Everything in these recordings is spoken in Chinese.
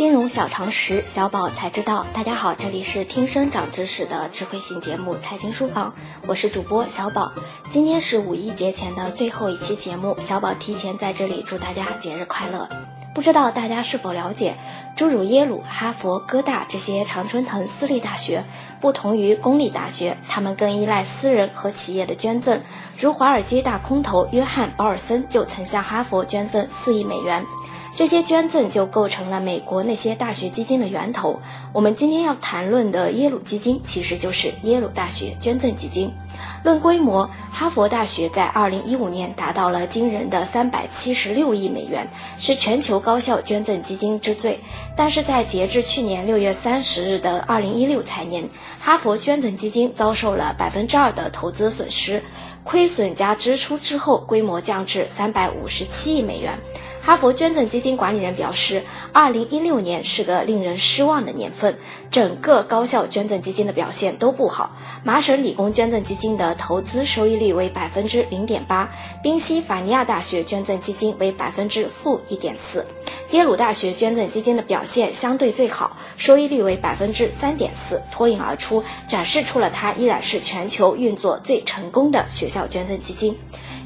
金融小常识，小宝才知道。大家好，这里是听声长知识的智慧型节目《财经书房》，我是主播小宝。今天是五一节前的最后一期节目，小宝提前在这里祝大家节日快乐。不知道大家是否了解，诸如耶鲁、哈佛、哥大这些常春藤私立大学，不同于公立大学，他们更依赖私人和企业的捐赠。如华尔街大空头约翰·保尔森就曾向哈佛捐赠四亿美元。这些捐赠就构成了美国那些大学基金的源头。我们今天要谈论的耶鲁基金，其实就是耶鲁大学捐赠基金。论规模，哈佛大学在2015年达到了惊人的376亿美元，是全球高校捐赠基金之最。但是在截至去年6月30日的2016财年，哈佛捐赠基金遭受了2%的投资损失，亏损加支出之后，规模降至357亿美元。哈佛捐赠基金管理人表示，2016年是个令人失望的年份，整个高校捐赠基金的表现都不好。麻省理工捐赠基金的投资收益率为百分之零点八，宾夕法尼亚大学捐赠基金为百分之负一点四，耶鲁大学捐赠基金的表现相对最好，收益率为百分之三点四，脱颖而出，展示出了它依然是全球运作最成功的学校捐赠基金。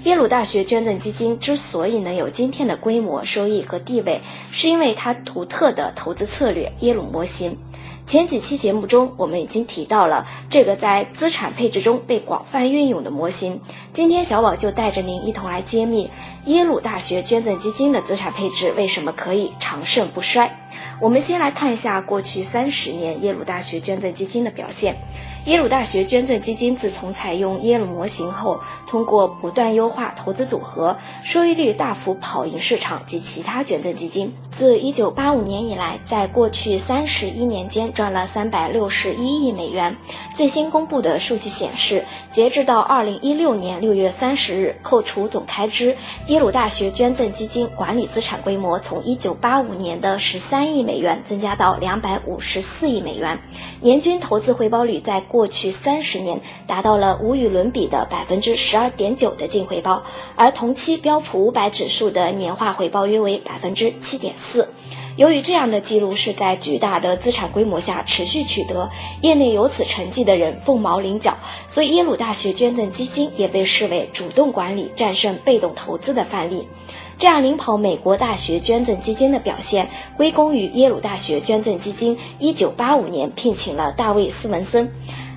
耶鲁大学捐赠基金之所以能有今天的规模、收益和地位，是因为它独特的投资策略——耶鲁模型。前几期节目中，我们已经提到了这个在资产配置中被广泛运用的模型。今天，小宝就带着您一同来揭秘耶鲁大学捐赠基金的资产配置为什么可以长盛不衰。我们先来看一下过去三十年耶鲁大学捐赠基金的表现。耶鲁大学捐赠基金自从采用耶鲁模型后，通过不断优化投资组合，收益率大幅跑赢市场及其他捐赠基金。自1985年以来，在过去三十一年间赚了361亿美元。最新公布的数据显示，截至到2016年6月30日，扣除总开支，耶鲁大学捐赠基金管理资产规模从1985年的13亿美元增加到254亿美元，年均投资回报率在。过去三十年达到了无与伦比的百分之十二点九的净回报，而同期标普五百指数的年化回报约为百分之七点四。由于这样的记录是在巨大的资产规模下持续取得，业内有此成绩的人凤毛麟角，所以耶鲁大学捐赠基金也被视为主动管理战胜被动投资的范例。这样领跑美国大学捐赠基金的表现，归功于耶鲁大学捐赠基金一九八五年聘请了大卫·斯文森。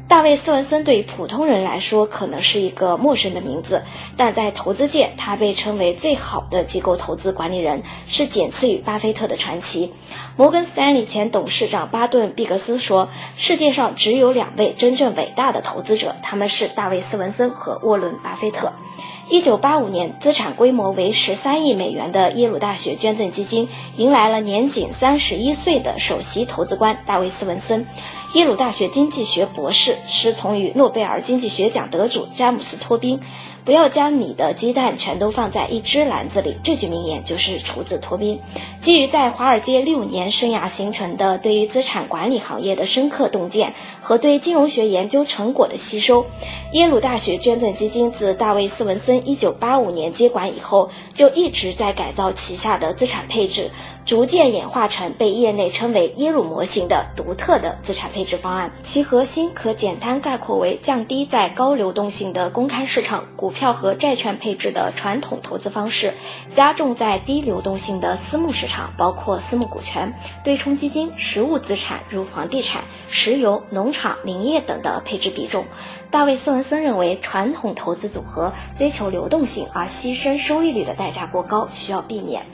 大卫·斯文森对于普通人来说可能是一个陌生的名字，但在投资界，他被称为最好的机构投资管理人，是仅次于巴菲特的传奇。摩根斯坦利前董事长巴顿·毕格斯说：“世界上只有两位真正伟大的投资者，他们是大卫·斯文森和沃伦·巴菲特。”一九八五年，资产规模为十三亿美元的耶鲁大学捐赠基金迎来了年仅三十一岁的首席投资官大卫·斯文森。耶鲁大学经济学博士，师从于诺贝尔经济学奖得主詹姆斯·托宾。不要将你的鸡蛋全都放在一只篮子里，这句名言就是出自托宾。基于在华尔街六年生涯形成的对于资产管理行业的深刻洞见和对金融学研究成果的吸收，耶鲁大学捐赠基金自大卫·斯文森1985年接管以后，就一直在改造旗下的资产配置。逐渐演化成被业内称为耶鲁模型的独特的资产配置方案，其核心可简单概括为降低在高流动性的公开市场股票和债券配置的传统投资方式，加重在低流动性的私募市场，包括私募股权、对冲基金、实物资产如房地产、石油、农场、林业等的配置比重。大卫·斯文森认为，传统投资组合追求流动性而牺牲收益率的代价过高，需要避免。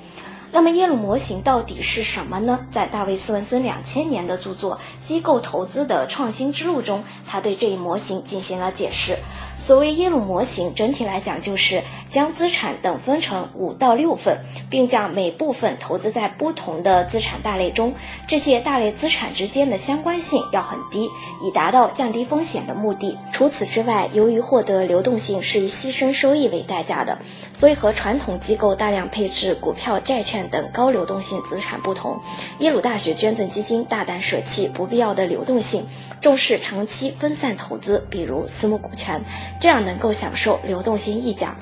那么耶鲁模型到底是什么呢？在大卫·斯文森两千年的著作《机构投资的创新之路》中，他对这一模型进行了解释。所谓耶鲁模型，整体来讲就是将资产等分成五到六份，并将每部分投资在不同的资产大类中。这些大类资产之间的相关性要很低，以达到降低风险的目的。除此之外，由于获得流动性是以牺牲收益为代价的，所以和传统机构大量配置股票、债券。等高流动性资产不同，耶鲁大学捐赠基金大胆舍弃不必要的流动性，重视长期分散投资，比如私募股权，这样能够享受流动性溢价。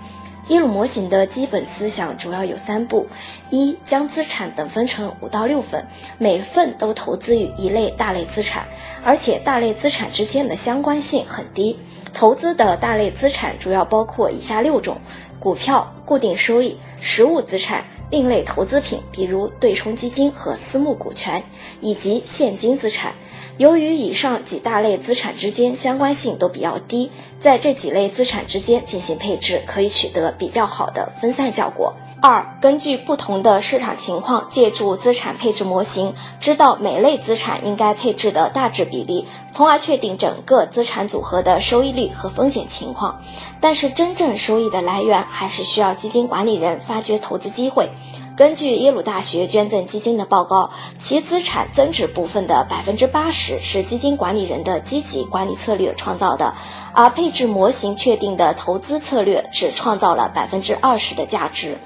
耶鲁模型的基本思想主要有三步：一、将资产等分成五到六份，每份都投资于一类大类资产，而且大类资产之间的相关性很低。投资的大类资产主要包括以下六种：股票、固定收益、实物资产、另类投资品，比如对冲基金和私募股权，以及现金资产。由于以上几大类资产之间相关性都比较低，在这几类资产之间进行配置，可以取得比较好的分散效果。二、根据不同的市场情况，借助资产配置模型，知道每类资产应该配置的大致比例，从而确定整个资产组合的收益率和风险情况。但是，真正收益的来源还是需要基金管理人发掘投资机会。根据耶鲁大学捐赠基金的报告，其资产增值部分的百分之八十是基金管理人的积极管理策略创造的，而配置模型确定的投资策略只创造了百分之二十的价值。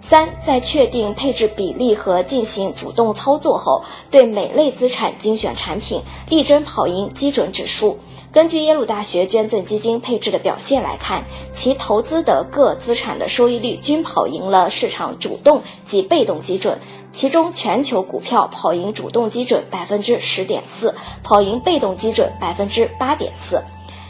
三，在确定配置比例和进行主动操作后，对每类资产精选产品，力争跑赢基准指数。根据耶鲁大学捐赠基金配置的表现来看，其投资的各资产的收益率均跑赢了市场主动及被动基准，其中全球股票跑赢主动基准百分之十点四，跑赢被动基准百分之八点四。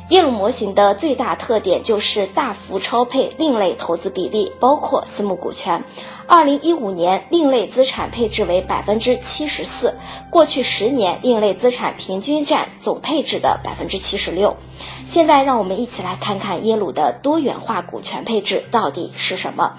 耶鲁模型的最大特点就是大幅超配另类投资比例，包括私募股权。二零一五年，另类资产配置为百分之七十四，过去十年另类资产平均占总配置的百分之七十六。现在，让我们一起来看看耶鲁的多元化股权配置到底是什么。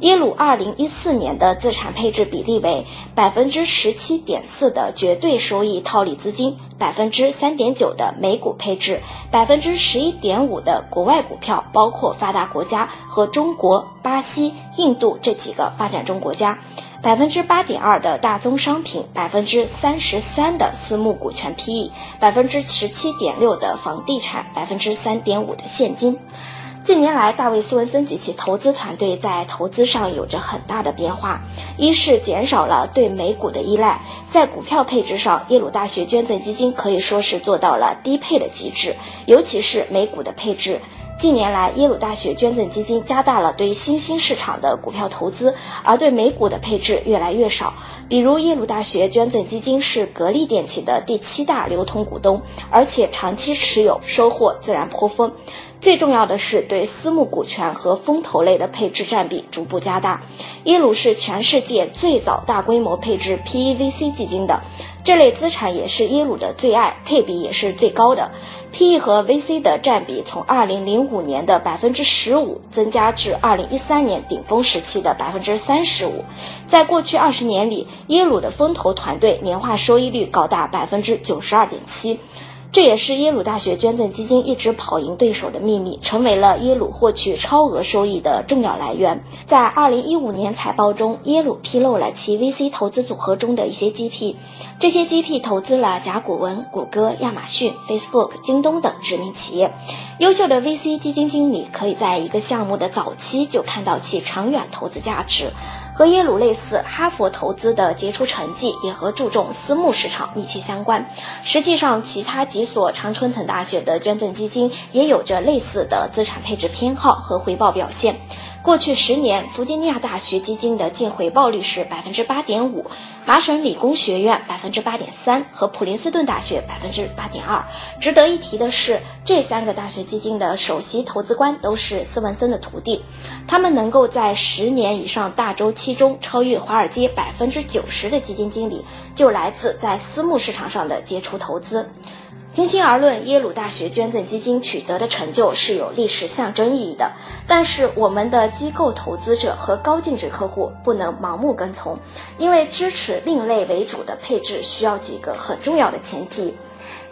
耶鲁二零一四年的资产配置比例为百分之十七点四的绝对收益套利资金，百分之三点九的美股配置，百分之十一点五的国外股票，包括发达国家和中国、巴西、印度这几个发展中国家，百分之八点二的大宗商品，百分之三十三的私募股权 PE，百分之十七点六的房地产，百分之三点五的现金。近年来，大卫·斯文森及其投资团队在投资上有着很大的变化。一是减少了对美股的依赖，在股票配置上，耶鲁大学捐赠基金可以说是做到了低配的极致，尤其是美股的配置。近年来，耶鲁大学捐赠基金加大了对新兴市场的股票投资，而对美股的配置越来越少。比如，耶鲁大学捐赠基金是格力电器的第七大流通股东，而且长期持有，收获自然颇丰。最重要的是，对私募股权和风投类的配置占比逐步加大。耶鲁是全世界最早大规模配置 PEVC 基金的，这类资产也是耶鲁的最爱，配比也是最高的。PE 和 VC 的占比从2005年的百分之十五增加至2013年顶峰时期的百分之三十五。在过去二十年里，耶鲁的风投团队年化收益率高达百分之九十二点七。这也是耶鲁大学捐赠基金一直跑赢对手的秘密，成为了耶鲁获取超额收益的重要来源。在二零一五年财报中，耶鲁披露了其 VC 投资组合中的一些 GP，这些 GP 投资了甲骨文、谷歌、亚马逊、Facebook、京东等知名企业。优秀的 VC 基金经理可以在一个项目的早期就看到其长远投资价值。和耶鲁类似，哈佛投资的杰出成绩也和注重私募市场密切相关。实际上，其他几所常春藤大学的捐赠基金也有着类似的资产配置偏好和回报表现。过去十年，弗吉尼亚大学基金的净回报率是百分之八点五。麻省理工学院百分之八点三和普林斯顿大学百分之八点二。值得一提的是，这三个大学基金的首席投资官都是斯文森的徒弟，他们能够在十年以上大周期中超越华尔街百分之九十的基金经理，就来自在私募市场上的杰出投资。平心而论，耶鲁大学捐赠基金取得的成就是有历史象征意义的。但是，我们的机构投资者和高净值客户不能盲目跟从，因为支持另类为主的配置需要几个很重要的前提：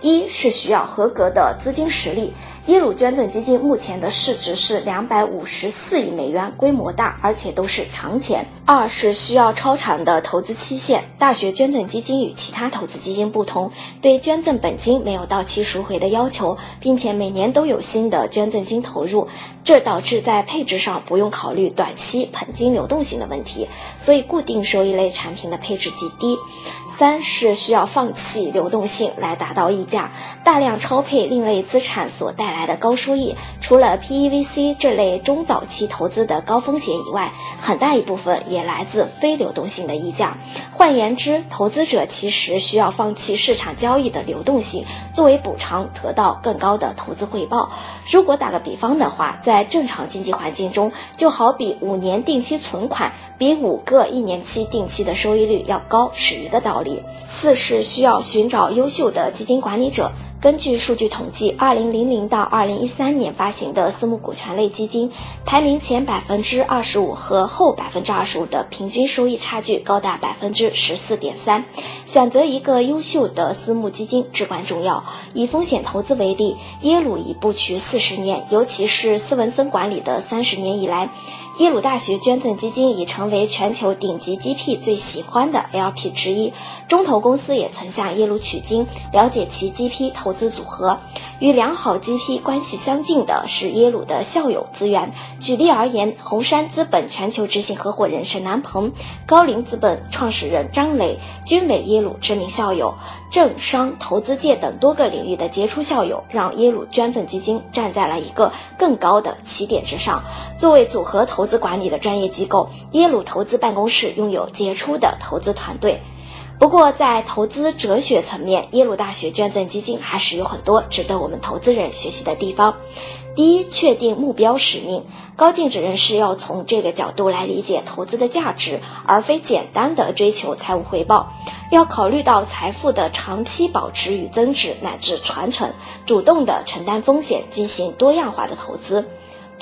一是需要合格的资金实力。耶鲁捐赠基金目前的市值是两百五十四亿美元，规模大，而且都是长钱。二是需要超长的投资期限。大学捐赠基金与其他投资基金不同，对捐赠本金没有到期赎回的要求，并且每年都有新的捐赠金投入，这导致在配置上不用考虑短期本金流动性的问题，所以固定收益类产品的配置极低。三是需要放弃流动性来达到溢价，大量超配另类资产所带。来的高收益，除了 PEVC 这类中早期投资的高风险以外，很大一部分也来自非流动性的溢价。换言之，投资者其实需要放弃市场交易的流动性，作为补偿得到更高的投资回报。如果打个比方的话，在正常经济环境中，就好比五年定期存款比五个一年期定期的收益率要高是一个道理。四是需要寻找优秀的基金管理者。根据数据统计，二零零零到二零一三年发行的私募股权类基金，排名前百分之二十五和后百分之二十五的平均收益差距高达百分之十四点三。选择一个优秀的私募基金至关重要。以风险投资为例，耶鲁已布局四十年，尤其是斯文森管理的三十年以来。耶鲁大学捐赠基金已成为全球顶级 GP 最喜欢的 LP 之一。中投公司也曾向耶鲁取经，了解其 GP 投资组合。与良好 GP 关系相近的是耶鲁的校友资源。举例而言，红杉资本全球执行合伙人沈南鹏、高瓴资本创始人张磊均为耶鲁知名校友。政商投资界等多个领域的杰出校友，让耶鲁捐赠基金站在了一个更高的起点之上。作为组合投资管理的专业机构，耶鲁投资办公室拥有杰出的投资团队。不过，在投资哲学层面，耶鲁大学捐赠基金还是有很多值得我们投资人学习的地方。第一，确定目标使命。高净值人士要从这个角度来理解投资的价值，而非简单的追求财务回报。要考虑到财富的长期保持与增值乃至传承，主动的承担风险，进行多样化的投资。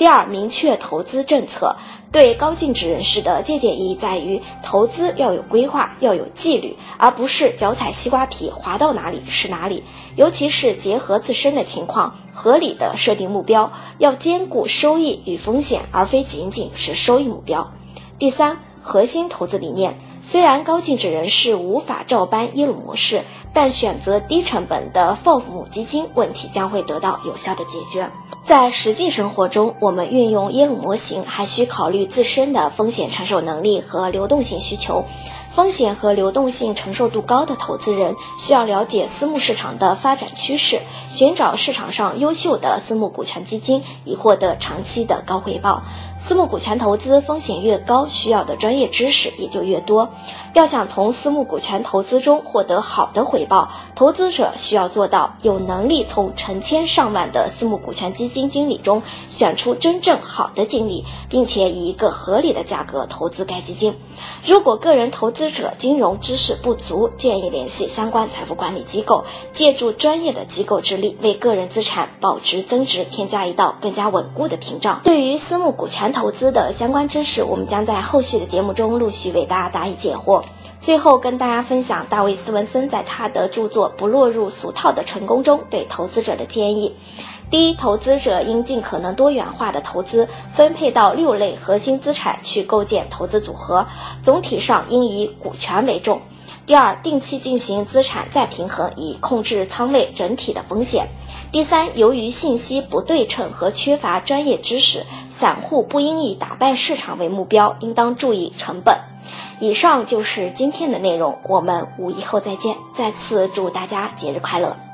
第二，明确投资政策。对高净值人士的借鉴意义在于，投资要有规划，要有纪律，而不是脚踩西瓜皮，滑到哪里是哪里。尤其是结合自身的情况，合理的设定目标，要兼顾收益与风险，而非仅仅是收益目标。第三，核心投资理念。虽然高净值人士无法照搬耶鲁模式，但选择低成本的 FOF 母基金，问题将会得到有效的解决。在实际生活中，我们运用耶鲁模型，还需考虑自身的风险承受能力和流动性需求。风险和流动性承受度高的投资人需要了解私募市场的发展趋势，寻找市场上优秀的私募股权基金，以获得长期的高回报。私募股权投资风险越高，需要的专业知识也就越多。要想从私募股权投资中获得好的回报，投资者需要做到有能力从成千上万的私募股权基金经理中选出真正好的经理，并且以一个合理的价格投资该基金。如果个人投资资者金融知识不足，建议联系相关财富管理机构，借助专业的机构之力，为个人资产保值增值添加一道更加稳固的屏障。对于私募股权，投资的相关知识，我们将在后续的节目中陆续为大家答疑解惑。最后跟大家分享大卫·斯文森在他的著作《不落入俗套的成功》中对投资者的建议：第一，投资者应尽可能多元化的投资，分配到六类核心资产去构建投资组合，总体上应以股权为重。第二，定期进行资产再平衡，以控制仓位整体的风险。第三，由于信息不对称和缺乏专业知识。散户不应以打败市场为目标，应当注意成本。以上就是今天的内容，我们五一后再见。再次祝大家节日快乐。